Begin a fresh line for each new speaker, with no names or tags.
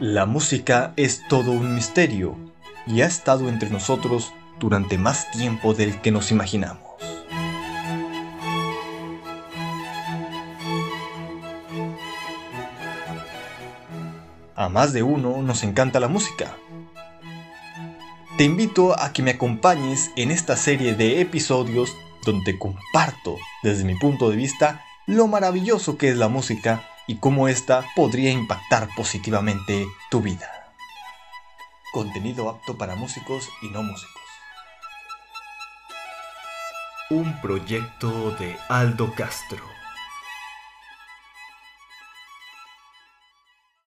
La música es todo un misterio y ha estado entre nosotros durante más tiempo del que nos imaginamos. A más de uno nos encanta la música. Te invito a que me acompañes en esta serie de episodios donde comparto desde mi punto de vista lo maravilloso que es la música y cómo ésta podría impactar positivamente tu vida. Contenido apto para músicos y no músicos. Un proyecto de Aldo Castro.